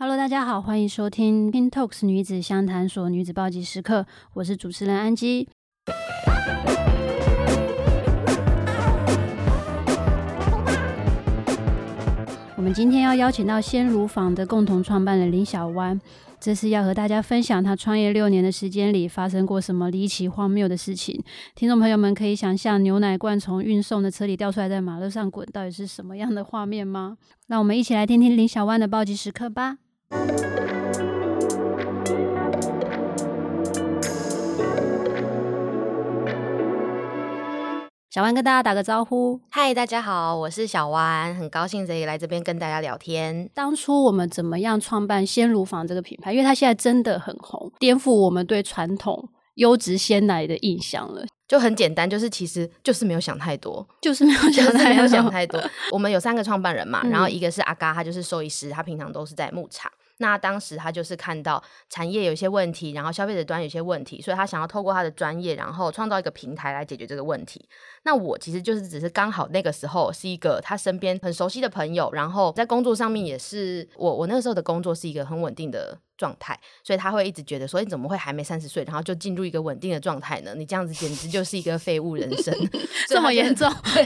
Hello，大家好，欢迎收听 Pin Talks 女子相谈所女子暴击时刻，我是主持人安吉。我们今天要邀请到鲜乳坊的共同创办人林小湾。这次要和大家分享他创业六年的时间里发生过什么离奇荒谬的事情。听众朋友们可以想象牛奶罐从运送的车里掉出来，在马路上滚，到底是什么样的画面吗？让我们一起来听听林小湾的暴击时刻吧。小湾跟大家打个招呼，嗨，大家好，我是小湾，很高兴可以来这边跟大家聊天。当初我们怎么样创办鲜乳坊这个品牌？因为它现在真的很红，颠覆我们对传统优质鲜奶的印象了。就很简单，就是其实就是没有想太多，就是没有想太多，没有想太多。我们有三个创办人嘛，然后一个是阿嘎，他就是兽医师，他平常都是在牧场。那当时他就是看到产业有些问题，然后消费者端有些问题，所以他想要透过他的专业，然后创造一个平台来解决这个问题。那我其实就是只是刚好那个时候是一个他身边很熟悉的朋友，然后在工作上面也是我我那个时候的工作是一个很稳定的状态，所以他会一直觉得说，你怎么会还没三十岁，然后就进入一个稳定的状态呢？你这样子简直就是一个废物人生，这么严重？对，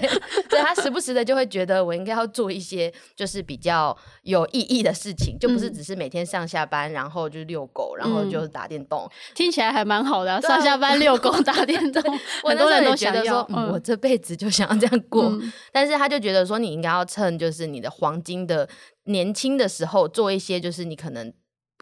所以他时不时的就会觉得我应该要做一些就是比较有意义的事情，就不是只是每天上下班，然后就遛狗，然后就打电动，嗯、听起来还蛮好的、啊，上下班遛狗 打电动，很多人都觉得说，嗯、我这辈子就想要这样过，嗯、但是他就觉得说，你应该要趁就是你的黄金的年轻的时候做一些就是你可能。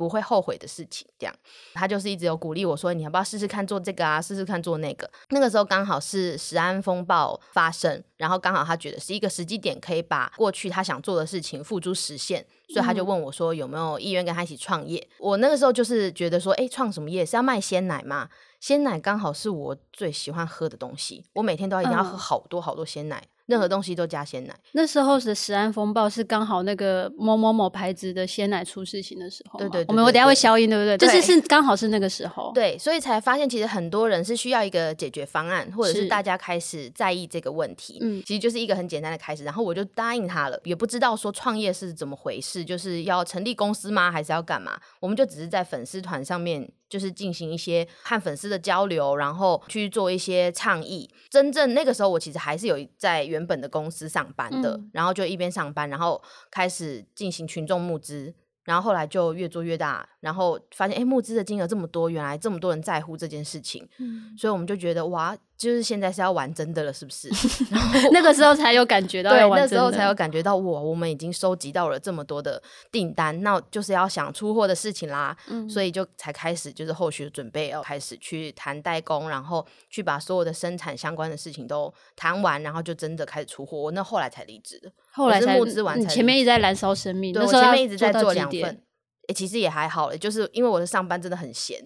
不会后悔的事情，这样他就是一直有鼓励我说：“你要不要试试看做这个啊？试试看做那个。”那个时候刚好是食安风暴发生，然后刚好他觉得是一个时机点，可以把过去他想做的事情付诸实现，所以他就问我说：“有没有意愿跟他一起创业？”我那个时候就是觉得说：“哎，创什么业？是要卖鲜奶吗？鲜奶刚好是我最喜欢喝的东西，我每天都要一定要喝好多好多鲜奶。”任何东西都加鲜奶。那时候的食安风暴是刚好那个某某某牌子的鲜奶出事情的时候。对对，我们我等下会消音，对不对？对，就是是刚好是那个时候。对，所以才发现其实很多人是需要一个解决方案，或者是大家开始在意这个问题。嗯，其实就是一个很简单的开始。然后我就答应他了，也不知道说创业是怎么回事，就是要成立公司吗？还是要干嘛？我们就只是在粉丝团上面。就是进行一些和粉丝的交流，然后去做一些倡议。真正那个时候，我其实还是有在原本的公司上班的，嗯、然后就一边上班，然后开始进行群众募资，然后后来就越做越大，然后发现哎，募资的金额这么多，原来这么多人在乎这件事情，嗯、所以我们就觉得哇。就是现在是要玩真的了，是不是？然后那个时候才有感觉到，对，那时候才有感觉到，哇，我们已经收集到了这么多的订单，那就是要想出货的事情啦。嗯，所以就才开始，就是后续准备，要开始去谈代工，然后去把所有的生产相关的事情都谈完，然后就真的开始出货。我那后来才离职的，后来才募资完才，前面一直在燃烧生命，对，我前面一直在做两份。欸、其实也还好，就是因为我的上班真的很闲，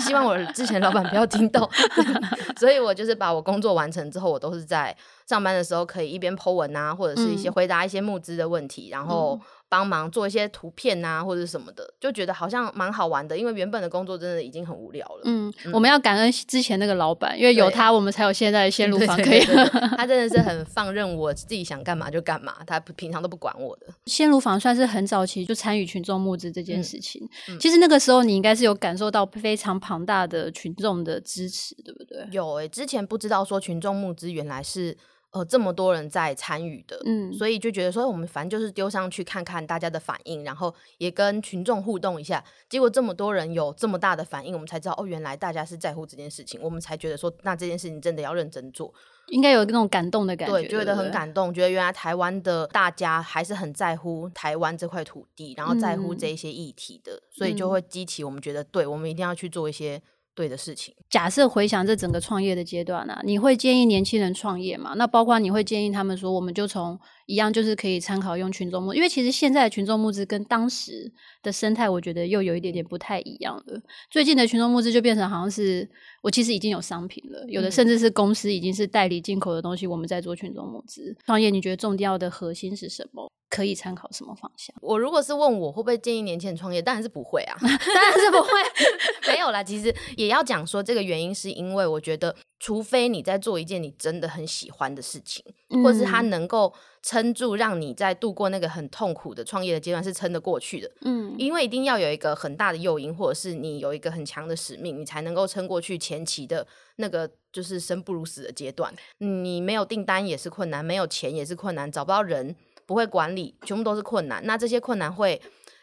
希望我之前老板不要听到，所以我就是把我工作完成之后，我都是在上班的时候可以一边 po 文啊，或者是一些回答一些募资的问题，嗯、然后。帮忙做一些图片啊，或者什么的，就觉得好像蛮好玩的。因为原本的工作真的已经很无聊了。嗯，嗯，我们要感恩之前那个老板，因为有他，我们才有现在的鲜乳坊可以。他真的是很放任我自己想干嘛就干嘛，他平常都不管我的。鲜乳坊算是很早期就参与群众募资这件事情。嗯嗯、其实那个时候你应该是有感受到非常庞大的群众的支持，对不对？有诶、欸，之前不知道说群众募资原来是。呃，这么多人在参与的，嗯，所以就觉得说，我们反正就是丢上去看看大家的反应，然后也跟群众互动一下。结果这么多人有这么大的反应，我们才知道哦，原来大家是在乎这件事情。我们才觉得说，那这件事情真的要认真做，应该有那种感动的感觉，对，觉得很感动，觉得原来台湾的大家还是很在乎台湾这块土地，然后在乎这一些议题的，嗯，所以就会激起我们觉得，对，我们一定要去做一些。对的事情。假设回想这整个创业的阶段呢、你会建议年轻人创业吗？那包括你会建议他们说，我们就从一样，就是可以参考用群众募，因为其实现在的群众募资跟当时的生态，我觉得又有一点点不太一样了。最近的群众募资就变成好像是我其实已经有商品了，有的甚至是公司已经是代理进口的东西，我们在做群众募资创业。你觉得重要的核心是什么？可以参考什么方向？我如果是问我会不会建议年轻人创业，当然是不会啊，当然是不会。没有啦，其实也要讲说这个原因，是因为我觉得，除非你在做一件你真的很喜欢的事情，嗯、或者是它能够撑住，让你在度过那个很痛苦的创业的阶段是撑得过去的。嗯，因为一定要有一个很大的诱因，或者是你有一个很强的使命，你才能够撑过去前期的那个就是生不如死的阶段。你没有订单也是困难，没有钱也是困难，找不到人，不会管理，全部都是困难。那这些困难会。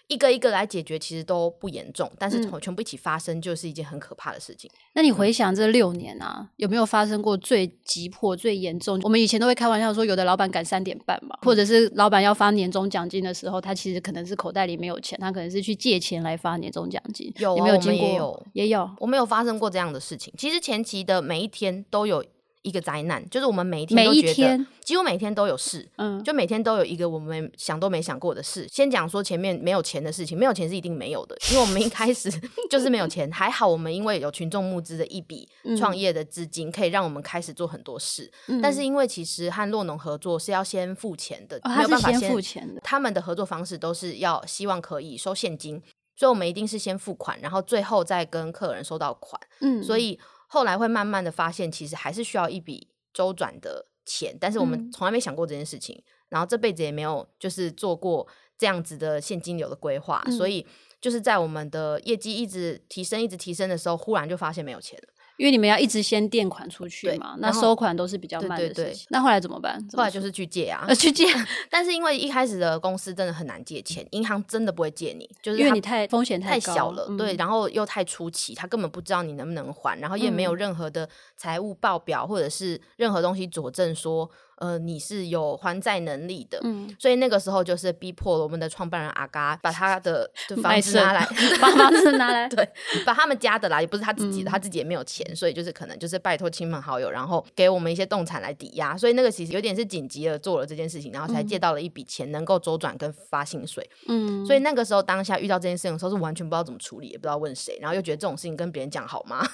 一个一个来解决，其实都不严重，但是从全部一起发生，就是一件很可怕的事情。嗯、那你回想这六年啊，有没有发生过最急迫、最严重？我们以前都会开玩笑说，有的老板赶三点半嘛，或者是老板要发年终奖金的时候，他其实可能是口袋里没有钱，他可能是去借钱来发年终奖金。有、没有经过？也有，也有。我没有发生过这样的事情。其实前期的每一天都有。一个灾难，就是我们每一天都觉得，天几乎每天都有事，嗯，就每天都有一个我们想都没想过的事。先讲说前面没有钱的事情，没有钱是一定没有的，因为我们一开始 就是没有钱。还好我们因为有群众募资的一笔创业的资金，可以让我们开始做很多事。嗯、但是因为其实和洛农合作是要先付钱的，哦、没有办法先付钱的。他们的合作方式都是要希望可以收现金，所以我们一定是先付款，然后最后再跟客人收到款。嗯，所以后来会慢慢的发现，其实还是需要一笔。周转的钱，但是我们从来没想过这件事情，嗯、然后这辈子也没有就是做过这样子的现金流的规划，嗯、所以就是在我们的业绩一直提升、一直提升的时候，忽然就发现没有钱了。因为你们要一直先垫款出去嘛，那收款都是比较慢的事情。对对对，那后来怎么办？后来就是去借啊，去借。但是因为一开始的公司真的很难借钱，银行真的不会借你，就是因为你太风险太小了，嗯、对，然后又太初期，他根本不知道你能不能还，然后也没有任何的财务报表或者是任何东西佐证说。呃，你是有还债能力的，嗯，所以那个时候就是逼迫了我们的创办人阿嘎把他的 房子拿来，把房子拿来，对，把他们家的啦，也不是他自己的，嗯、他自己也没有钱，所以就是可能就是拜托亲朋好友，然后给我们一些动产来抵押，所以那个其实有点是紧急的做了这件事情，然后才借到了一笔钱，能够周转跟发薪水，嗯，所以那个时候当下遇到这件事情的时候，是完全不知道怎么处理，也不知道问谁，然后又觉得这种事情跟别人讲好吗？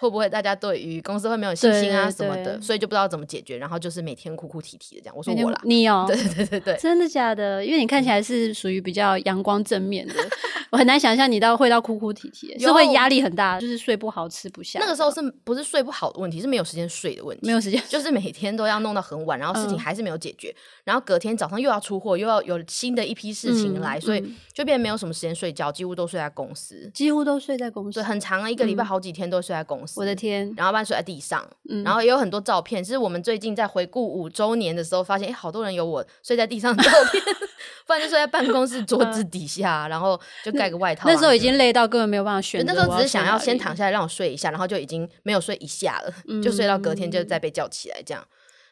会不会大家对于公司会没有信心啊什么的，所以就不知道怎么解决，然后就是每天哭哭啼啼的这样。我说我啦，你哦，对对对对对，真的假的？因为你看起来是属于比较阳光正面的，我很难想象你到会到哭哭啼啼，是会压力很大，就是睡不好吃不下。那个时候是不是睡不好的问题？是没有时间睡的问题，没有时间，就是每天都要弄到很晚，然后事情还是没有解决，嗯、然后隔天早上又要出货，又要有新的一批事情来，嗯、所以就变得没有什么时间睡觉，几乎都睡在公司，几乎都睡在公司，对，很长啊一个礼拜好几天都睡在公司。我的天，然后。半睡在地上，嗯、然后也有很多照片。其实我们最近在回顾五周年的时候，发现哎，好多人有我睡在地上的照片，不然就睡在办公室桌子底下，然后就盖个外套。那时候已经累到根本没有办法选择。那时候只是想要先躺下来让我睡一下，然后就已经没有睡一下了，嗯、就睡到隔天就再被叫起来这样。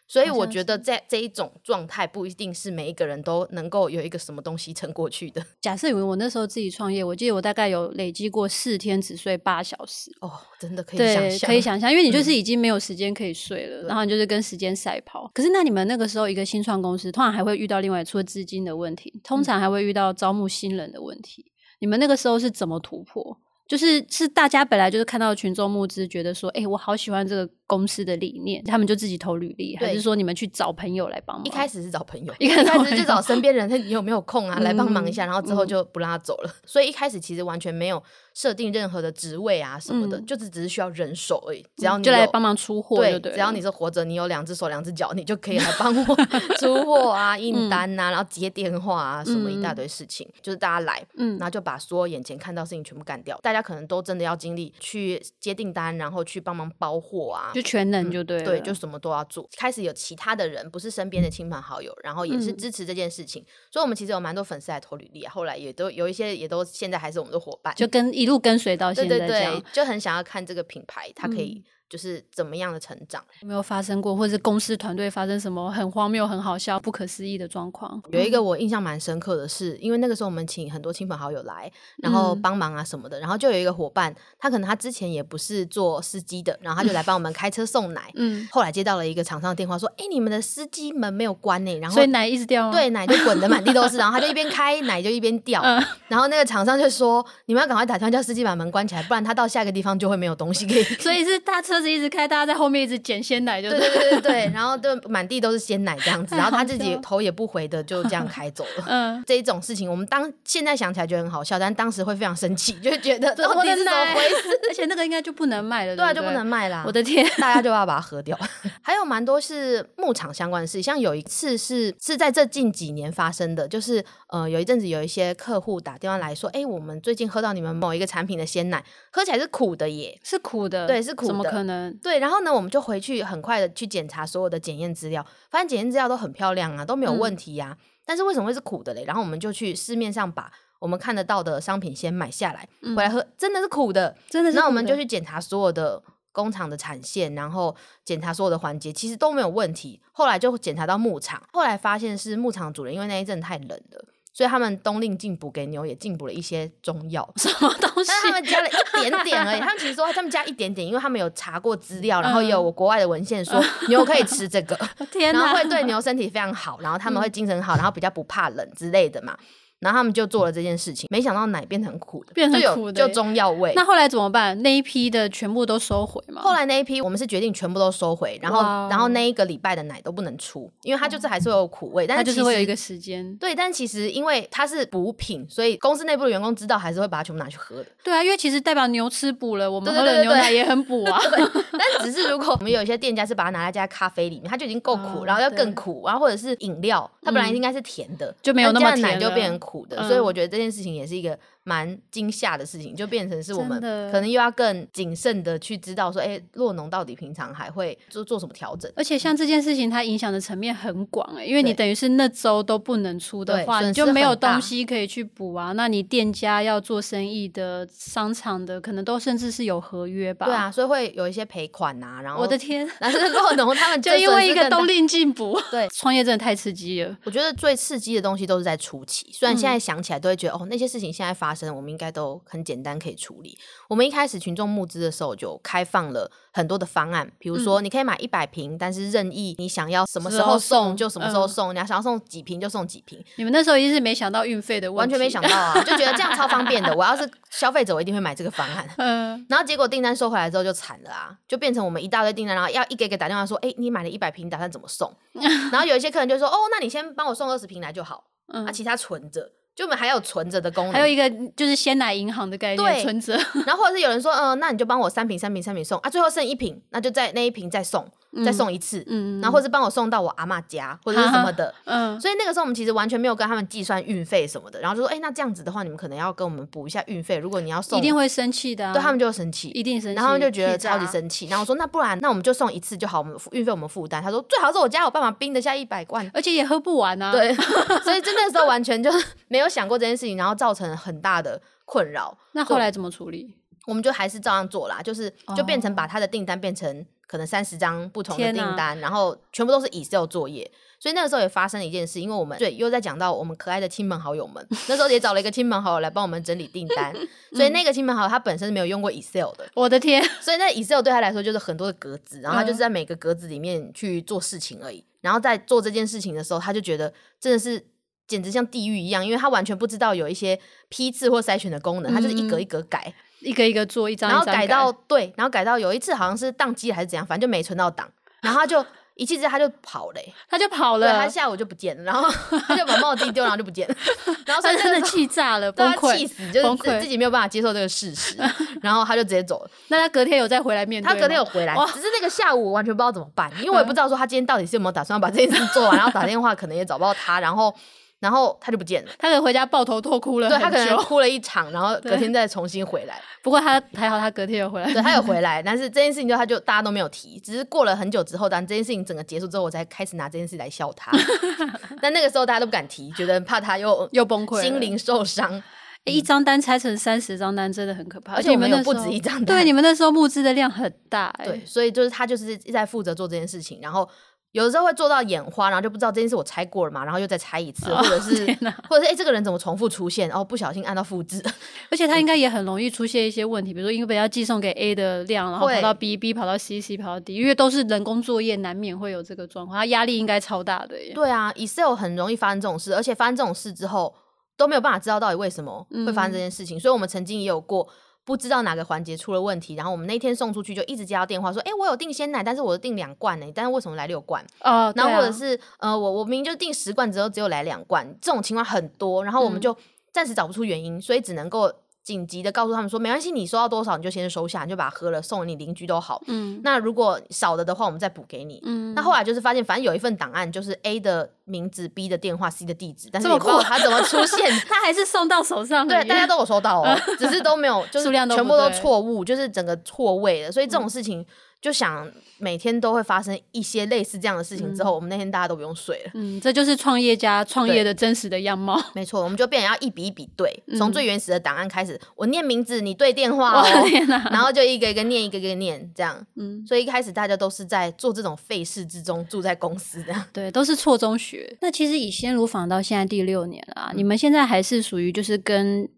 所以我觉得在这一种状态不一定是每一个人都能够有一个什么东西撑过去的。假设以为我那时候自己创业，我记得我大概有累积过四天只睡八小时哦，真的可以想象，可以想象，因为你就是已经没有时间可以睡了，嗯、然后你就是跟时间赛跑。可是那你们那个时候一个新创公司，通常还会遇到另外除了资金的问题，通常还会遇到招募新人的问题。嗯、你们那个时候是怎么突破？就是是大家本来就是看到群众募资，觉得说，哎、欸，我好喜欢这个公司的理念，他们就自己投履历，对还是说你们去找朋友来帮忙？一开始是找朋友，一开始就找身边人，他有没有空啊，嗯、来帮忙一下，然后之后就不让他走了。嗯、所以一开始其实完全没有设定任何的职位啊什么的，嗯、就是只是需要人手而已。只要你就来帮忙出货，对，对，只要你是活着，你有两只手两只脚，你就可以来帮我 出货啊、印单啊，然后接电话啊，什么一大堆事情，嗯、就是大家来，嗯，然后就把所有眼前看到事情全部干掉。大家可能都真的要经历去接订单，然后去帮忙包货啊。就全能就对了，嗯，对，就什么都要做。开始有其他的人，不是身边的亲朋好友，然后也是支持这件事情。嗯，所以，我们其实有蛮多粉丝来投履历啊。后来也都有一些，也都现在还是我们的伙伴，就跟一路跟随到现在这样，对对对，就很想要看这个品牌，它可以。嗯就是怎么样的成长？有没有发生过，或者是公司团队发生什么很荒谬、很好笑、不可思议的状况？有一个我印象蛮深刻的是，因为那个时候我们请很多亲朋好友来，然后帮忙啊什么的，嗯、然后就有一个伙伴，他可能他之前也不是做司机的，然后他就来帮我们开车送奶。嗯，后来接到了一个厂商的电话，说：“哎、欸，你们的司机门没有关呢、欸，然后所以奶一直掉，对，奶就滚得满地都是，然后他就一边开奶就一边掉，嗯、然后那个厂商就说：你们要赶快打电话叫司机把门关起来，不然他到下一个地方就会没有东西可以。所以是大车。车子一直开，大家在后面一直捡鲜奶就，就对对对对，然后就满地都是鲜奶这样子，然后他自己头也不回的就这样开走了。嗯，这一种事情，我们当现在想起来觉得很好笑，但当时会非常生气，就觉得 到底是怎么回事？而且那个应该就不能卖了，对，对啊，就不能卖啦。我的天，大家就要把它喝掉。还有蛮多是牧场相关的事，像有一次是是在这近几年发生的，就是呃有一阵子有一些客户打电话来说，哎，我们最近喝到你们某一个产品的鲜奶，喝起来是苦的耶，是苦的，对，是苦的，怎么可能？对，然后呢，我们就回去很快的去检查所有的检验资料，发现检验资料都很漂亮啊，都没有问题呀、啊。嗯、但是为什么会是苦的嘞？然后我们就去市面上把我们看得到的商品先买下来，回来喝，嗯、真的是苦的，真的是。那我们就去检查所有的工厂的产线，然后检查所有的环节，其实都没有问题。后来就检查到牧场，后来发现是牧场主人，因为那一阵太冷了。所以他们冬令进补给牛也进补了一些中药，什么东西？他们加了一点点而已。他们其实说他们加一点点，因为他们有查过资料，然后也有我国外的文献说 牛可以吃这个，天，然后会对牛身体非常好，然后他们会精神好，然后比较不怕冷之类的嘛。然后他们就做了这件事情，没想到奶变成苦的，变成苦的，就，中药味。那后来怎么办？那一批的全部都收回吗？后来那一批我们是决定全部都收回，然后然后那一个礼拜的奶都不能出，因为它就是还是会有苦味，但是它就是会有一个时间。对，但其实因为它是补品，所以公司内部的员工知道还是会把它全部拿去喝的。对啊，因为其实代表牛吃补了，我们喝的牛奶也很补啊。对，但只是如果我们有一些店家是把它拿来加咖啡里面，它就已经够苦，oh, 然后要更苦，然后或者是饮料，它本来应该是甜的，嗯、就没有那么甜，奶就变成苦的，嗯、所以我觉得。这件事情也是一个蛮惊吓的事情，就变成是我们可能又要更谨慎的去知道说，哎，洛农到底平常还会做做什么调整？而且像这件事情，它影响的层面很广哎，因为你等于是那周都不能出的话，你就没有东西可以去补啊。那你店家要做生意的、商场的，可能都甚至是有合约吧？对啊，所以会有一些赔款啊。然后我的天，但是洛农他们 就因为一个冬令进补，对，创业真的太刺激了。我觉得最刺激的东西都是在初期，虽然现在想起来都会觉得、嗯、哦，那些事情现在发生，我们应该都。很简单可以处理。我们一开始群众募资的时候就开放了很多的方案，比如说你可以买一百瓶，但是任意你想要什么时候送就什么时候送，你要想要送几瓶就送几瓶。你们那时候一定是没想到运费的问题，完全没想到啊，就觉得这样超方便的。我要是消费者，我一定会买这个方案。嗯，然后结果订单收回来之后就惨了啊，就变成我们一大堆订单，然后要一个一个打电话说，哎，你买了一百瓶，打算怎么送？然后有一些客人就说，哦，那你先帮我送二十瓶来就好，啊，其他存着。就我们还有存着的功能，还有一个就是鲜奶银行的概念，对存折。然后或者是有人说，嗯、呃，那你就帮我三瓶、三瓶、三瓶送啊，最后剩一瓶，那就在那一瓶再送。再送一次，嗯，然后或是帮我送到我阿嬷家，或者是什么的，嗯，所以那个时候我们其实完全没有跟他们计算运费什么的，然后就说，哎，那这样子的话，你们可能要跟我们补一下运费，如果你要送，一定会生气的，对他们就会生气，一定生气，然后就觉得超级生气，然后我说，那不然，那我们就送一次就好，我们运费我们负担。他说，最好是我家有办法冰得下一百罐，而且也喝不完啊，对，所以真的时候完全就没有想过这件事情，然后造成很大的困扰。那后来怎么处理？我们就还是照样做啦，就是就变成把他的订单变成。可能三十张不同的订单，哪然后全部都是 Excel 作业，所以那个时候也发生了一件事，因为我们对又在讲到我们可爱的亲朋好友们，那时候也找了一个亲朋好友来帮我们整理订单，所以那个亲朋好友他本身是没有用过 Excel 的，我的天，所以那 Excel 对他来说就是很多的格子，然后他就是在每个格子里面去做事情而已，然后在做这件事情的时候，他就觉得真的是简直像地狱一样，因为他完全不知道有一些批次或筛选的功能，他就是一格一格改。嗯一个一个做一张，然后改到对，然后改到有一次好像是宕机还是怎样，反正就没存到档，然后他就 一气之下他就跑了，他就跑了，他下午就不见了，然后他就把帽子一丢，然后就不见了，然后他真的气炸了，崩溃，气死，就是自己没有办法接受这个事实，然后他就直接走了。那他隔天有再回来面对？他隔天有回来，只是那个下午我完全不知道怎么办，因为我也不知道说他今天到底是有没有打算把这件事做完，然后打电话可能也找不到他，然后。然后他就不见了，他可能回家抱头痛哭了，对，他可能哭了一场，然后 隔天再重新回来。不过他还好，他隔天又回来，对，他有回来。但是这件事情就他就大家都没有提，只是过了很久之后，当这件事情整个结束之后，我才开始拿这件事来笑他。但那个时候大家都不敢提，觉得怕他又又崩溃，心灵受伤。一张单拆成三十张单，真的很可怕。而且你们有不止一张单，对，你们那时候募资的量很大，对，所以就是他就是在负责做这件事情，然后。有的时候会做到眼花，然后就不知道这件事我猜过了嘛，然后又再猜一次，或者是，哦、或者是 哎、欸，这个人怎么重复出现？然后不小心按到复制，而且他应该也很容易出现一些问题，比如说因为要寄送给 A 的量，然后跑到 B，B 跑到 C，C 跑到 D，因为都是人工作业，难免会有这个状况，他压力应该超大的耶。对啊，Excel 很容易发生这种事，而且发生这种事之后都没有办法知道到底为什么会发生这件事情，嗯、所以我们曾经也有过。不知道哪个环节出了问题，然后我们那天送出去就一直接到电话说，哎，我有订鲜奶，但是我订两罐呢，但是为什么来六罐？哦，然后或者是、啊、呃，我我明明就订十罐，之后只有来两罐，这种情况很多，然后我们就暂时找不出原因，嗯、所以只能够。紧急的告诉他们说，没关系，你收到多少你就先收下，你就把它喝了，送给你邻居都好。嗯，那如果少了的话，我们再补给你。嗯，那后来就是发现，反正有一份档案，就是 A 的名字、B 的电话、C 的地址，但是我不知道他怎么出现，他还是送到手上。对，大家都有收到哦，只是都没有，就是全部都错误，就是整个错位了。所以这种事情。嗯就想每天都会发生一些类似这样的事情之后，嗯、我们那天大家都不用睡了。嗯，这就是创业家创业的真实的样貌。没错，我们就变成要一笔一笔对，从、嗯、最原始的档案开始，我念名字，你对电话哦，然后就一个一个念，一个一个念，这样。嗯，所以一开始大家都是在做这种费事之中，住在公司这样。对，都是错中学。那其实以鲜乳坊到现在第六年了，啊，嗯、你们现在还是属于就是跟。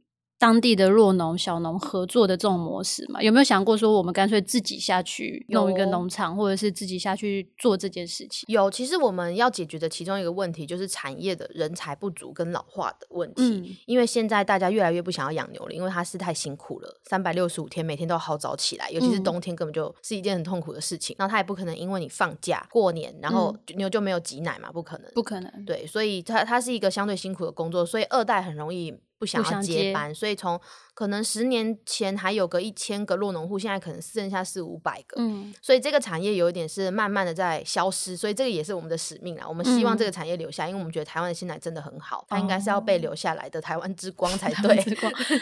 当地的弱农、小农合作的这种模式嘛，有没有想过说，我们干脆自己下去弄一个农场，或者是自己下去做这件事情？有，其实我们要解决的其中一个问题就是产业的人才不足跟老化的问题。嗯，因为现在大家越来越不想要养牛了，因为它是太辛苦了，三百六十五天每天都要好早起来，尤其是冬天根本就是一件很痛苦的事情。然后它也不可能因为你放假过年，然后牛就没有挤奶嘛，不可能，不可能。对，所以它它是一个相对辛苦的工作，所以二代很容易。不想要接班，所以从可能十年前还有个一千个落农户，现在可能剩下四五百个。嗯，所以这个产业有一点是慢慢的在消失，所以这个也是我们的使命啦。我们希望这个产业留下，嗯、因为我们觉得台湾的鲜奶真的很好，它应该是要被留下来的台湾之 光才对。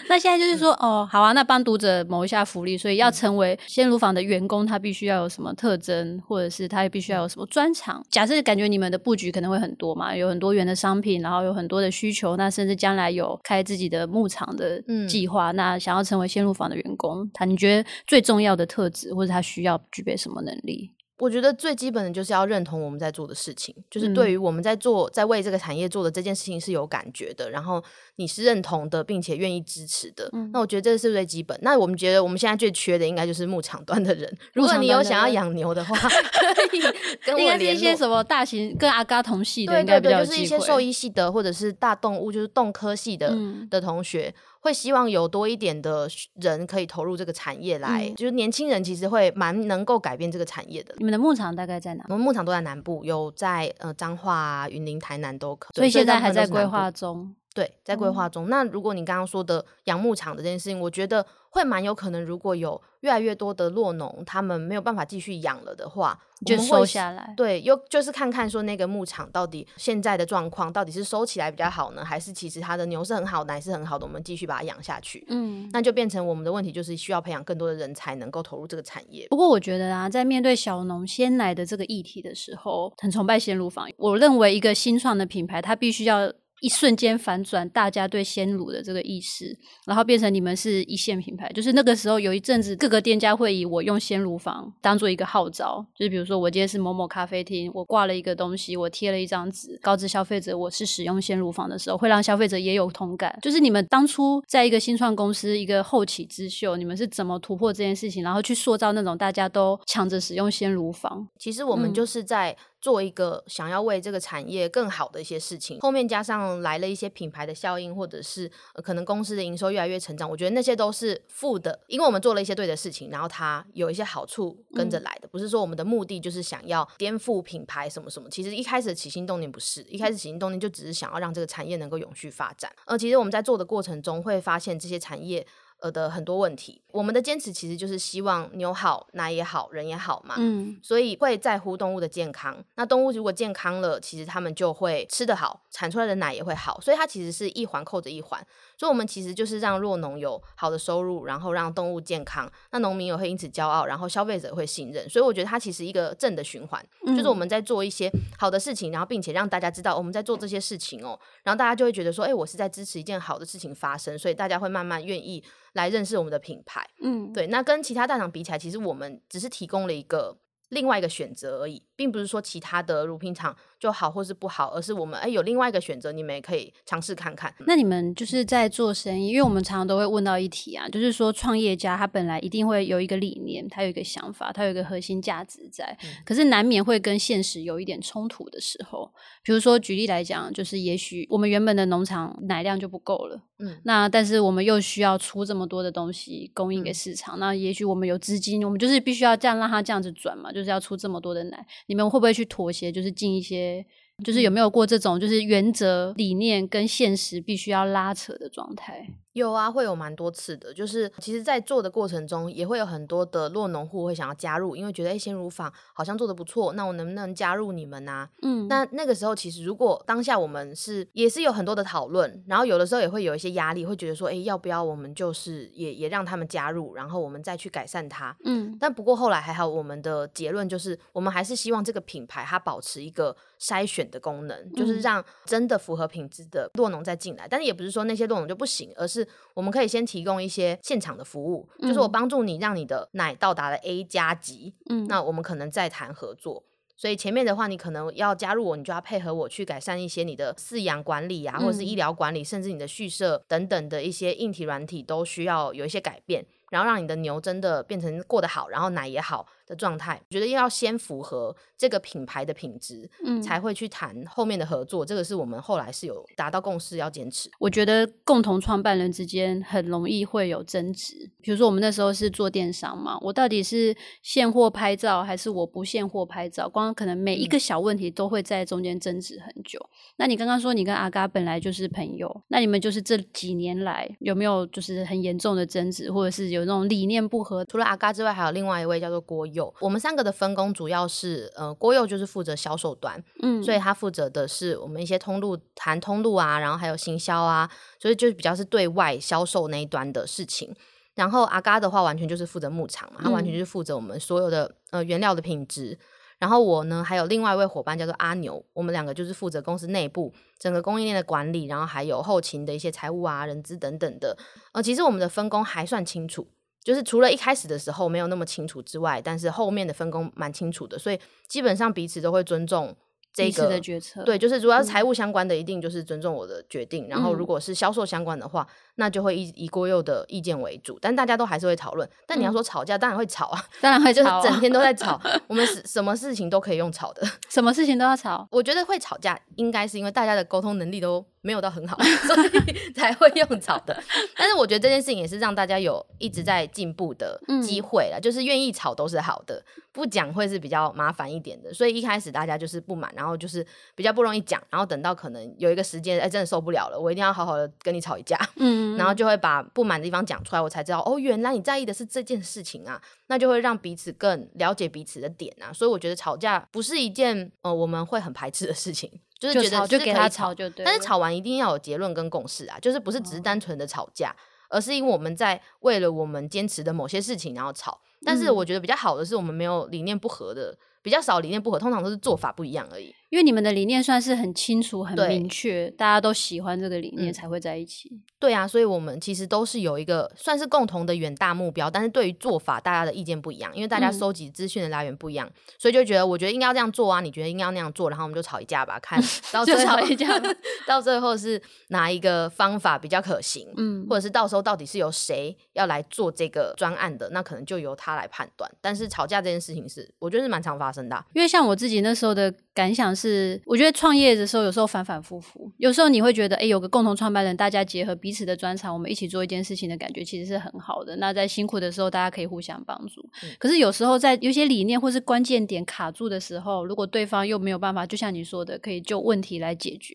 那现在就是说，嗯、哦，好啊，那帮读者谋一下福利，所以要成为鲜乳坊的员工，他必须要有什么特征，或者是他也必须要有什么专长。假设感觉你们的布局可能会很多嘛，有很多元的商品，然后有很多的需求，那甚至将来有开。自己的牧场的计划，嗯、那想要成为线路房的员工，他你觉得最重要的特质，或者他需要具备什么能力？我觉得最基本的就是要认同我们在做的事情，就是对于我们在做、在为这个产业做的这件事情是有感觉的，然后你是认同的，并且愿意支持的。嗯、那我觉得这是最基本。那我们觉得我们现在最缺的应该就是牧场端的人。如果你有想要养牛的话，可以 跟我联络。一些什么大型跟阿嘎同系的，对对对，就是一些兽医系的，或者是大动物，就是动科系的、嗯、的同学。会希望有多一点的人可以投入这个产业来，嗯、就是年轻人其实会蛮能够改变这个产业的。你们的牧场大概在哪？我们牧场都在南部，有在呃彰化、啊、云林、台南都可。所以现在还在规划中。对，在规划中。嗯、那如果你刚刚说的养牧场的这件事情，我觉得会蛮有可能，如果有越来越多的落农他们没有办法继续养了的话，就收下来。对，又就是看看说那个牧场到底现在的状况，到底是收起来比较好呢，还是其实它的牛是很好，奶是很好的，我们继续把它养下去。嗯，那就变成我们的问题，就是需要培养更多的人才能够投入这个产业。不过我觉得啊，在面对小农鲜奶的这个议题的时候，很崇拜鲜乳坊。我认为一个新创的品牌，它必须要。一瞬间反转大家对鲜乳的这个意识，然后变成你们是一线品牌。就是那个时候有一阵子，各个店家会以我用鲜乳坊当做一个号召。就是比如说，我今天是某某咖啡厅，我挂了一个东西，我贴了一张纸，告知消费者我是使用鲜乳坊的时候，会让消费者也有同感。就是你们当初在一个新创公司，一个后起之秀，你们是怎么突破这件事情，然后去塑造那种大家都抢着使用鲜乳坊？其实我们就是在。做一个想要为这个产业更好的一些事情，后面加上来了一些品牌的效应，或者是、呃、可能公司的营收越来越成长，我觉得那些都是负的，因为我们做了一些对的事情，然后它有一些好处跟着来的，嗯、不是说我们的目的就是想要颠覆品牌什么什么。其实一开始的起心动念不是，一开始起心动念就只是想要让这个产业能够永续发展。而、呃、其实我们在做的过程中会发现这些产业。呃的很多问题，我们的坚持其实就是希望牛好，奶也好，人也好嘛。嗯，所以会在乎动物的健康。那动物如果健康了，其实它们就会吃得好，产出来的奶也会好。所以它其实是一环扣着一环。所以我们其实就是让弱农有好的收入，然后让动物健康，那农民也会因此骄傲，然后消费者会信任。所以我觉得它其实一个正的循环，嗯、就是我们在做一些好的事情，然后并且让大家知道我们在做这些事情哦，然后大家就会觉得说，哎，我是在支持一件好的事情发生，所以大家会慢慢愿意。来认识我们的品牌，嗯，对，那跟其他大厂比起来，其实我们只是提供了一个另外一个选择而已。并不是说其他的乳品厂就好或是不好，而是我们哎有另外一个选择，你们也可以尝试看看。那你们就是在做生意，因为我们常常都会问到一题啊，就是说创业家他本来一定会有一个理念，他有一个想法，他有一个核心价值在，嗯、可是难免会跟现实有一点冲突的时候。比如说举例来讲，就是也许我们原本的农场奶量就不够了，嗯，那但是我们又需要出这么多的东西供应给市场，嗯、那也许我们有资金，我们就是必须要这样让它这样子转嘛，就是要出这么多的奶，你们会不会去妥协，就是进一些？就是有没有过这种，就是原则理念跟现实必须要拉扯的状态？有啊，会有蛮多次的。就是其实，在做的过程中，也会有很多的落农户会想要加入，因为觉得哎，鲜乳坊好像做的不错，那我能不能加入你们啊？嗯，那那个时候，其实如果当下我们是也是有很多的讨论，然后有的时候也会有一些压力，会觉得说，哎，要不要我们就是也也让他们加入，然后我们再去改善它？嗯，但不过后来还好，我们的结论就是，我们还是希望这个品牌它保持一个筛选的功能，就是让真的符合品质的落农再进来，但是也不是说那些落农就不行，而是我们可以先提供一些现场的服务，嗯、就是我帮助你让你的奶到达了 A 加级，嗯，那我们可能再谈合作。所以前面的话，你可能要加入我，你就要配合我去改善一些你的饲养管理啊，或者是医疗管理，嗯、甚至你的畜舍等等的一些硬体软体都需要有一些改变，然后让你的牛真的变成过得好，然后奶也好。的状态，我觉得要先符合这个品牌的品质，嗯，才会去谈后面的合作。这个是我们后来是有达到共识，要坚持。我觉得共同创办人之间很容易会有争执。比如说我们那时候是做电商嘛，我到底是现货拍照还是我不现货拍照？光可能每一个小问题都会在中间争执很久。嗯、那你刚刚说你跟阿嘎本来就是朋友，那你们就是这几年来有没有就是很严重的争执，或者是有那种理念不合？除了阿嘎之外，还有另外一位叫做郭佑。我们三个的分工主要是，呃，郭佑就是负责销售端，嗯，所以他负责的是我们一些通路谈通路啊，然后还有行销啊，所以就是比较是对外销售那一端的事情。然后阿嘎的话，完全就是负责牧场嘛，他完全就是负责我们所有的呃原料的品质。然后我呢，还有另外一位伙伴叫做阿牛，我们两个就是负责公司内部整个供应链的管理，然后还有后勤的一些财务啊、人资等等的。呃，其实我们的分工还算清楚。就是除了一开始的时候没有那么清楚之外，但是后面的分工蛮清楚的，所以基本上彼此都会尊重。这个的决策，对，就是如果要是财务相关的，一定就是尊重我的决定。嗯、然后如果是销售相关的话，那就会以以郭佑的意见为主。但大家都还是会讨论。但你要说吵架，当然会吵啊，当然会是整天都在吵。我们什什么事情都可以用吵的，什么事情都要吵。我觉得会吵架，应该是因为大家的沟通能力都没有到很好，所以才会用吵的。但是我觉得这件事情也是让大家有一直在进步的机会了，嗯、就是愿意吵都是好的。不讲会是比较麻烦一点的，所以一开始大家就是不满，然后就是比较不容易讲，然后等到可能有一个时间，哎，真的受不了了，我一定要好好的跟你吵一架，嗯，然后就会把不满的地方讲出来，我才知道哦，原来你在意的是这件事情啊，那就会让彼此更了解彼此的点啊，所以我觉得吵架不是一件呃我们会很排斥的事情，就是觉得就给他吵就对，但是吵完一定要有结论跟共识啊，就是不是只是单纯的吵架，而是因为我们在为了我们坚持的某些事情然后吵。但是我觉得比较好的是，我们没有理念不合的，比较少理念不合，通常都是做法不一样而已。因为你们的理念算是很清楚、很明确，大家都喜欢这个理念才会在一起。嗯。对啊，所以我们其实都是有一个算是共同的远大目标，但是对于做法，大家的意见不一样，因为大家收集资讯的来源不一样，嗯、所以就觉得我觉得应该要这样做啊，你觉得应该要那样做，然后我们就吵一架吧，看 到最后吵一架，到最后是哪一个方法比较可行，嗯，或者是到时候到底是由谁要来做这个专案的，那可能就由他来判断。但是吵架这件事情是，我觉得是蛮常发生的、啊，因为像我自己那时候的感想是，我觉得创业的时候有时候反反复复，有时候你会觉得，哎，有个共同创办人，大家结合彼此的专长，我们一起做一件事情的感觉其实是很好的。那在辛苦的时候，大家可以互相帮助。嗯、可是有时候在有些理念或是关键点卡住的时候，如果对方又没有办法，就像你说的，可以就问题来解决，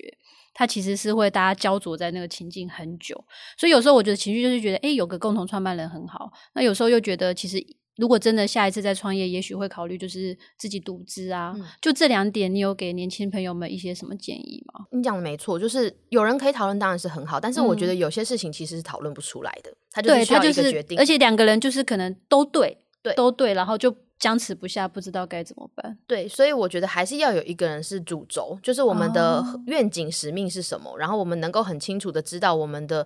它其实是会大家焦灼在那个情境很久。所以有时候我觉得情绪就是觉得，哎，有个共同创办人很好。那有时候又觉得其实。如果真的下一次再创业，也许会考虑就是自己独资啊。嗯、就这两点，你有给年轻朋友们一些什么建议吗？你讲的没错，就是有人可以讨论，当然是很好。但是我觉得有些事情其实是讨论不出来的，嗯、他就是需要一个决定，而且两个人就是可能都对，对，都对，然后就僵持不下，不知道该怎么办。对，所以我觉得还是要有一个人是主轴，就是我们的愿景使命是什么，哦、然后我们能够很清楚的知道我们的。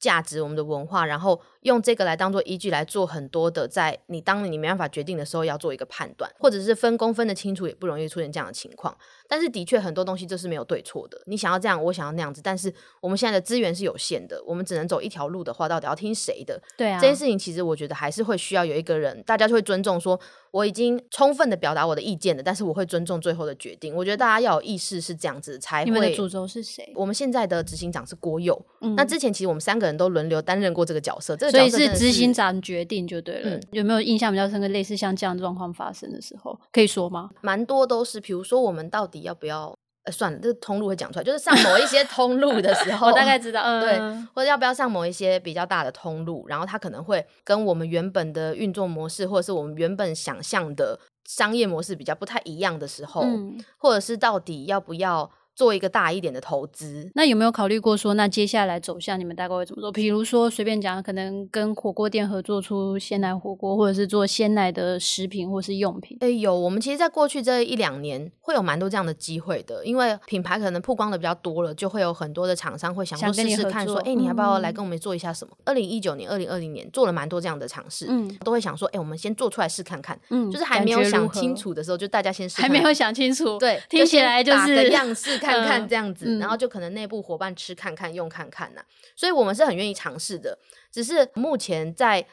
价值、我们的文化，然后用这个来当做依据来做很多的，在你当你没办法决定的时候，要做一个判断，或者是分工分得清楚，也不容易出现这样的情况。但是的确很多东西这是没有对错的，你想要这样，我想要那样子，但是我们现在的资源是有限的，我们只能走一条路的话，到底要听谁的？对啊，这件事情其实我觉得还是会需要有一个人，大家就会尊重说，我已经充分的表达我的意见了，但是我会尊重最后的决定。我觉得大家要有意识是这样子才会。你们的主轴是谁？我们现在的执行长是郭佑，嗯，那之前其实我们三个人都轮流担任过这个角色，所以是执行长决定就对了。嗯，有没有印象比较深刻，类似像这样状况发生的时候，可以说吗？蛮多都是，比如说我们到底要不要？呃，算了，这个通路会讲出来，就是上某一些通路的时候，我大概知道，嗯，对，或者要不要上某一些比较大的通路，然后它可能会跟我们原本的运作模式，或者是我们原本想象的商业模式比较不太一样的时候，嗯，或者是到底要不要。做一个大一点的投资，那有没有考虑过说，那接下来走向你们大概会怎么做？比如说随便讲，可能跟火锅店合作出鲜奶火锅，或者是做鲜奶的食品或是用品。哎，有，我们其实，在过去这一两年会有蛮多这样的机会的，因为品牌可能曝光的比较多了，就会有很多的厂商会想说试试看，说，哎，你要不要来跟我们做一下什么？二零一九年、二零二零年做了蛮多这样的尝试，嗯，都会想说，哎，我们先做出来试看看，嗯，就是还没有想清楚的时候，就大家先试，还没有想清楚，对，听起来就是样试看。看看这样子，嗯、然后就可能内部伙伴吃看看用看看呐、啊，所以我们是很愿意尝试的。只是目前在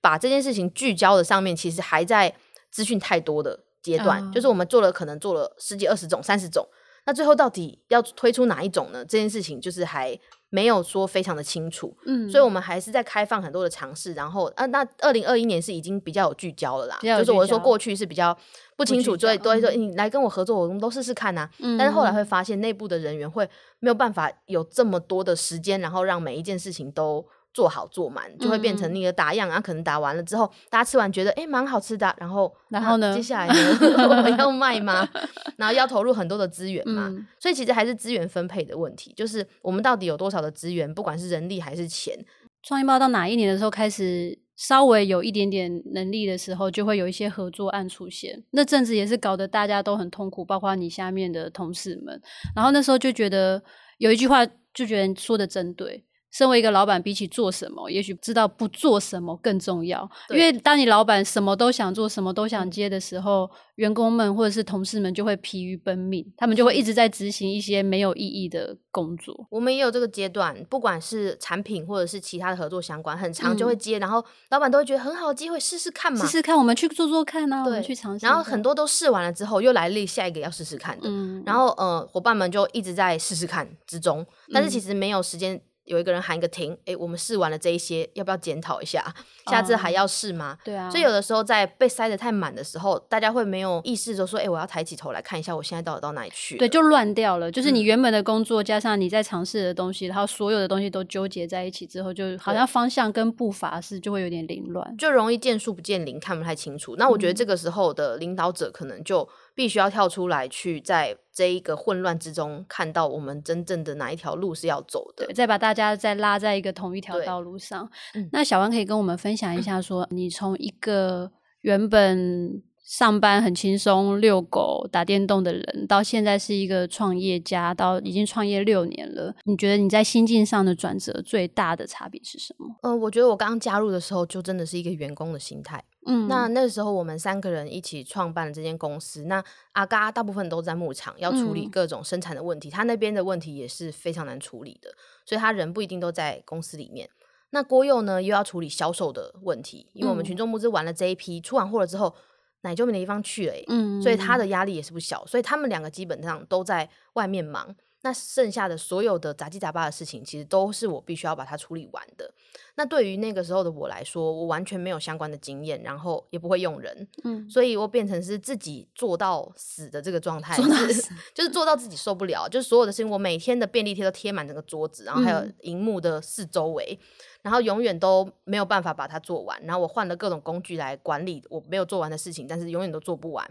把这件事情聚焦的上面，其实还在资讯太多的阶段。嗯、就是我们做了，可能做了十几、二十种、三十种，那最后到底要推出哪一种呢？这件事情就是还。没有说非常的清楚，嗯，所以我们还是在开放很多的尝试，然后啊，那二零二一年是已经比较有聚焦了啦，就是我说过去是比较不清楚，所以都会说你来跟我合作，我们都试试看呐，嗯，但是后来会发现内部的人员会没有办法有这么多的时间，然后让每一件事情都。做好做满，就会变成那个打样，然后、嗯啊、可能打完了之后，大家吃完觉得哎蛮好吃的，然后然后呢，接下来呢 我们要卖吗？然后要投入很多的资源嘛，嗯、所以其实还是资源分配的问题，就是我们到底有多少的资源，不管是人力还是钱。创业报到哪一年的时候开始稍微有一点点能力的时候，就会有一些合作案出现。那阵子也是搞得大家都很痛苦，包括你下面的同事们。然后那时候就觉得有一句话，就觉得说的真对。身为一个老板，比起做什么，也许知道不做什么更重要。因为当你老板什么都想做，什么都想接的时候，嗯、员工们或者是同事们就会疲于奔命，他们就会一直在执行一些没有意义的工作。我们也有这个阶段，不管是产品或者是其他的合作相关，很长就会接，嗯、然后老板都会觉得很好的机会，试试看嘛，试试看，我们去做做看啊，对我们去尝试。然后很多都试完了之后，又来立下一个要试试看的，嗯、然后呃，伙伴们就一直在试试看之中，但是其实没有时间。有一个人喊一个停，哎，我们试完了这一些，要不要检讨一下？下次还要试吗？对啊。所以有的时候在被塞得太满的时候，大家会没有意识，就说，哎，我要抬起头来看一下，我现在到底到哪里去？对，就乱掉了。就是你原本的工作，加上你在尝试的东西，然后所有的东西都纠结在一起之后，就好像方向跟步伐是就会有点凌乱，就容易见树不见林，看不太清楚。那我觉得这个时候的领导者可能就。必须要跳出来，去在这一个混乱之中看到我们真正的哪一条路是要走的，再把大家再拉在一个同一条道路上。嗯、那小王可以跟我们分享一下说，说、嗯、你从一个原本上班很轻松、遛狗、打电动的人，到现在是一个创业家，到已经创业六年了，你觉得你在心境上的转折最大的差别是什么？呃，我觉得我刚刚加入的时候，就真的是一个员工的心态。嗯，那那时候我们三个人一起创办了这间公司。那阿嘎大部分都在牧场，要处理各种生产的问题，嗯、他那边的问题也是非常难处理的，所以他人不一定都在公司里面。那郭佑呢，又要处理销售的问题，因为我们群众募资完了这一批，出完货了之后，奶就没地方去了，嗯，所以他的压力也是不小，所以他们两个基本上都在外面忙。那剩下的所有的杂七杂八的事情，其实都是我必须要把它处理完的。那对于那个时候的我来说，我完全没有相关的经验，然后也不会用人，嗯，所以我变成是自己做到死的这个状态，就是就是做到自己受不了，就是所有的事情，我每天的便利贴都贴满整个桌子，然后还有荧幕的四周围，嗯、然后永远都没有办法把它做完。然后我换了各种工具来管理我没有做完的事情，但是永远都做不完。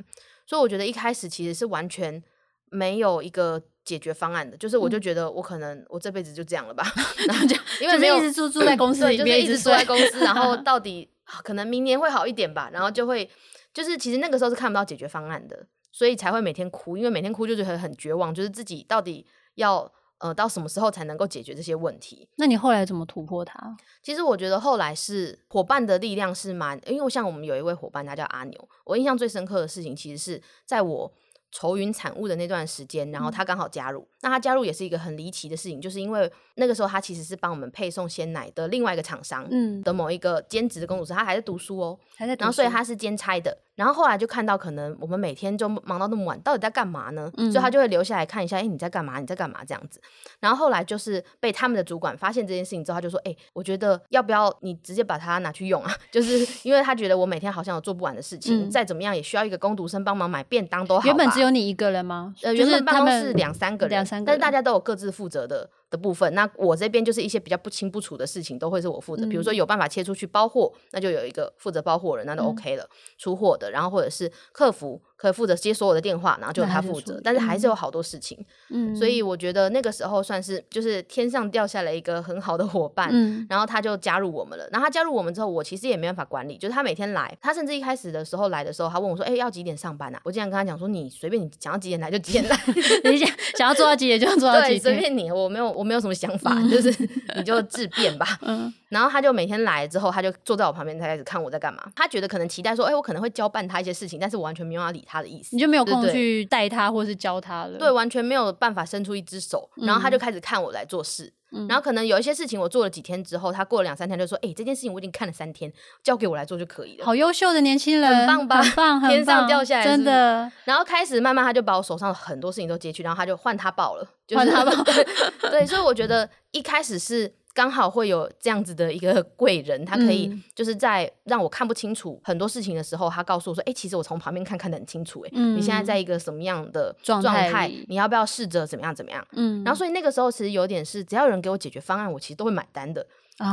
所以我觉得一开始其实是完全没有一个。解决方案的，就是我就觉得我可能我这辈子就这样了吧，嗯、然后就 因为没有一直住住在公司里面，就是一直住在公司，然后 到底可能明年会好一点吧，然后就会就是其实那个时候是看不到解决方案的，所以才会每天哭，因为每天哭就是很很绝望，就是自己到底要呃，到什么时候才能够解决这些问题？那你后来怎么突破它？其实我觉得后来是伙伴的力量是蛮，因为像我们有一位伙伴，他叫阿牛。我印象最深刻的事情，其实是在我愁云惨雾的那段时间，然后他刚好加入。嗯、那他加入也是一个很离奇的事情，就是因为那个时候他其实是帮我们配送鲜奶的另外一个厂商，嗯，的某一个兼职的工读生，他还在读书哦，还在然后所以他是兼差的。然后后来就看到，可能我们每天就忙到那么晚，到底在干嘛呢？嗯、所以他就会留下来看一下，哎，你在干嘛？你在干嘛？这样子。然后后来就是被他们的主管发现这件事情之后，他就说，哎，我觉得要不要你直接把它拿去用啊？就是因为他觉得我每天好像有做不完的事情，嗯、再怎么样也需要一个工读生帮忙买便当都好。原本只有你一个人吗？呃，原本办公室两三个人，两三个人，但是大家都有各自负责的。的部分，那我这边就是一些比较不清不楚的事情，都会是我负责。比如说有办法切出去包货，那就有一个负责包货人，那就 OK 了。嗯、出货的，然后或者是客服可以负责接所有的电话，然后就他负责。但是还是有好多事情，嗯，所以我觉得那个时候算是就是天上掉下来一个很好的伙伴，嗯，然后他就加入我们了。然后他加入我们之后，我其实也没办法管理，就是他每天来，他甚至一开始的时候来的时候，他问我说：“哎、欸，要几点上班啊？”我经常跟他讲说：“你随便，你想要几点来就几点来，你想想要做到几点就做到几点，随便你，我没有我没有什么想法。”就是你就自便吧，嗯，然后他就每天来之后，他就坐在我旁边，他开始看我在干嘛。他觉得可能期待说，哎、欸，我可能会交办他一些事情，但是我完全没有要理他的意思。你就没有空去带他或是教他了？对，完全没有办法伸出一只手。然后他就开始看我来做事。嗯、然后可能有一些事情我做了几天之后，他过了两三天就说，哎、欸，这件事情我已经看了三天，交给我来做就可以了。好优秀的年轻人，很棒吧？很棒，很棒，天上掉下来是是，真的。然后开始慢慢他就把我手上的很多事情都接去，然后他就换他报了，换他报。对，所以我觉得一开始是。刚好会有这样子的一个贵人，他可以就是在让我看不清楚很多事情的时候，他告诉我说：“哎、欸，其实我从旁边看看得很清楚、欸，哎、嗯，你现在在一个什么样的状态？你要不要试着怎么样怎么样？”嗯，然后所以那个时候其实有点是，只要有人给我解决方案，我其实都会买单的。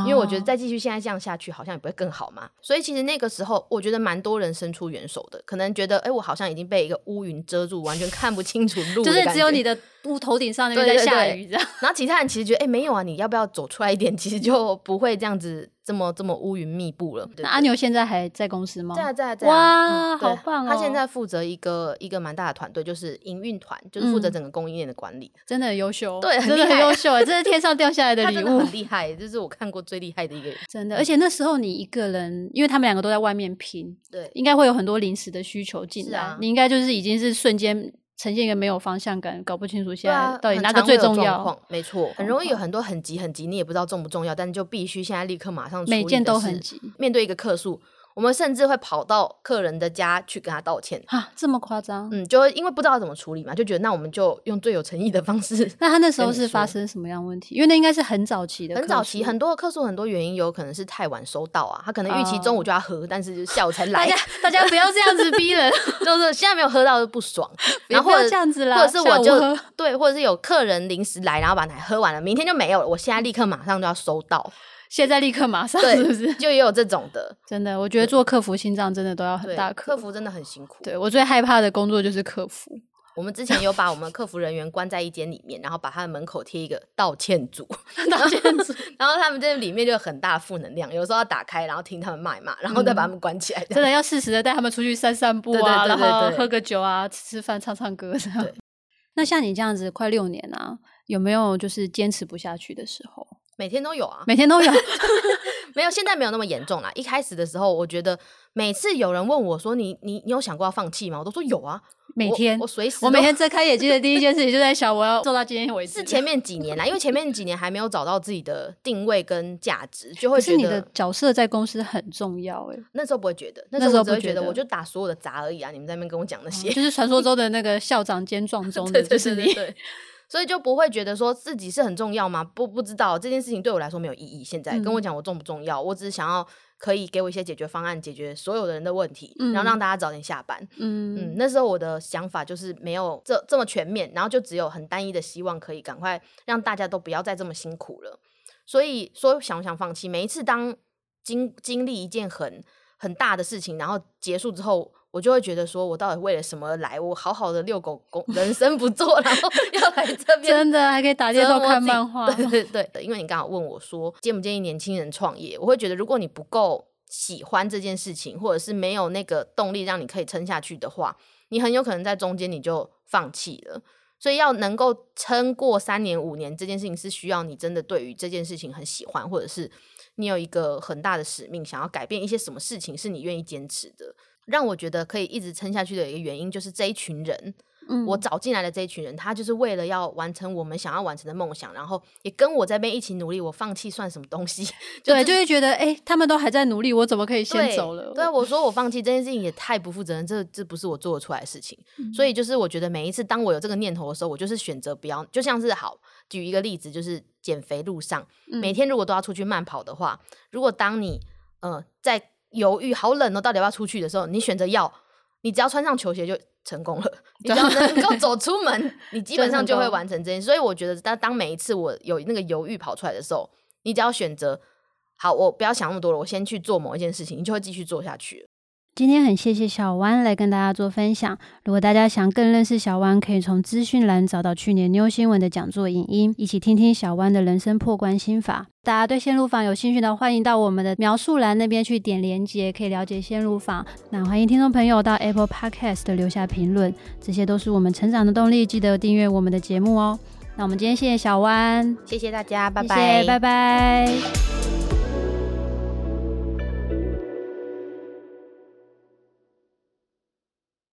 因为我觉得再继续现在这样下去，好像也不会更好嘛。所以其实那个时候，我觉得蛮多人伸出援手的，可能觉得，哎，我好像已经被一个乌云遮住，完全看不清楚路，就是只有你的屋头顶上那边在下雨这样。然后其他人其实觉得，哎，没有啊，你要不要走出来一点？其实就不会这样子。这么这么乌云密布了。那阿牛现在还在公司吗？在在在。哇，好棒哦！他现在负责一个一个蛮大的团队，就是营运团，就是负责整个供应链的管理。真的很优秀，对，真的很优秀哎，这是天上掉下来的礼物，很 厉害，这是我看过最厉害的一个人。真的，而且那时候你一个人，因为他们两个都在外面拼，对，应该会有很多临时的需求进来，你应该就是已经是瞬间。呈现一个没有方向感，搞不清楚现在到底哪个最重要。没错，很容易有很多很急很急，你也不知道重不重要，但是就必须现在立刻马上处理。每件都很急，面对一个客诉。我们甚至会跑到客人的家去跟他道歉啊，这么夸张？嗯，就因为不知道怎么处理嘛，就觉得那我们就用最有诚意的方式。那他那时候是发生什么样问题？因为那应该是很早期的，很早期，很多的客诉，很多原因有可能是太晚收到啊，他可能预期中午就要喝，但是下午才 来。大家大家不要这样子逼人，就是现在没有喝到就不爽，然后这样子啦，或者是我就对，或者是有客人临时来，然后把奶喝完了，明天就没有了，我现在立刻马上就要收到。现在立刻马上是不是？就也有这种的，真的，我觉得做客服心脏真的都要很大。客服真的很辛苦。对，我最害怕的工作就是客服。我们之前有把我们客服人员关在一间里面，然后把他的门口贴一个道歉组，道歉组，然后他们这里面就有很大负能量，有时候要打开，然后听他们骂一骂，然后再把他们关起来。真的要适时的带他们出去散散步啊，然后喝个酒啊，吃吃饭，唱唱歌这样。那像你这样子快六年啊，有没有就是坚持不下去的时候？每天都有啊，每天都有，没有，现在没有那么严重啦。一开始的时候，我觉得每次有人问我说你：“你你你有想过要放弃吗？”我都说有啊。每天我随时，我每天睁开眼睛的第一件事情就在想，我要做到今天为止。是前面几年啦，因为前面几年还没有找到自己的定位跟价值，就会觉得是你的角色在公司很重要。哎，那时候不会觉得，那时候只会觉得我就打所有的杂而已啊。你们在那边跟我讲那些，就是传说 中的那个校长兼撞钟的，就是你。所以就不会觉得说自己是很重要吗？不，不知道这件事情对我来说没有意义。现在跟我讲我重不重要，嗯、我只是想要可以给我一些解决方案，解决所有的人的问题，嗯、然后让大家早点下班。嗯嗯，那时候我的想法就是没有这这么全面，然后就只有很单一的希望，可以赶快让大家都不要再这么辛苦了。所以说想不想放弃？每一次当经经历一件很很大的事情，然后结束之后。我就会觉得说，我到底为了什么来？我好好的遛狗工，人生不做，然后 要来这边，真的还可以打电动看漫画。对对对，因为你刚好问我说，建不建议年轻人创业？我会觉得，如果你不够喜欢这件事情，或者是没有那个动力让你可以撑下去的话，你很有可能在中间你就放弃了。所以要能够撑过三年五年这件事情，是需要你真的对于这件事情很喜欢，或者是你有一个很大的使命，想要改变一些什么事情，是你愿意坚持的。让我觉得可以一直撑下去的一个原因，就是这一群人。嗯，我找进来的这一群人，他就是为了要完成我们想要完成的梦想，然后也跟我这边一起努力。我放弃算什么东西？对，就会觉得哎、欸，他们都还在努力，我怎么可以先走了？对，对我说我放弃这件事情也太不负责任，这这不是我做得出来的事情。嗯、所以就是我觉得每一次当我有这个念头的时候，我就是选择不要。就像是好举一个例子，就是减肥路上，每天如果都要出去慢跑的话，如果当你呃在犹豫好冷哦，到底要不要出去的时候，你选择要，你只要穿上球鞋就。成功了，你只要能够走出门，你基本上就会完成这件事。所以我觉得，当当每一次我有那个犹豫跑出来的时候，你只要选择好，我不要想那么多了，我先去做某一件事情，你就会继续做下去。今天很谢谢小弯来跟大家做分享。如果大家想更认识小弯，可以从资讯栏找到去年 NEW 新闻的讲座影音，一起听听小弯的人生破关心法。大家对线路坊有兴趣的，欢迎到我们的描述栏那边去点连接，可以了解线路坊。那欢迎听众朋友到 Apple Podcast 留下评论，这些都是我们成长的动力。记得订阅我们的节目哦。那我们今天谢谢小弯，谢谢大家，拜拜，谢谢，拜拜。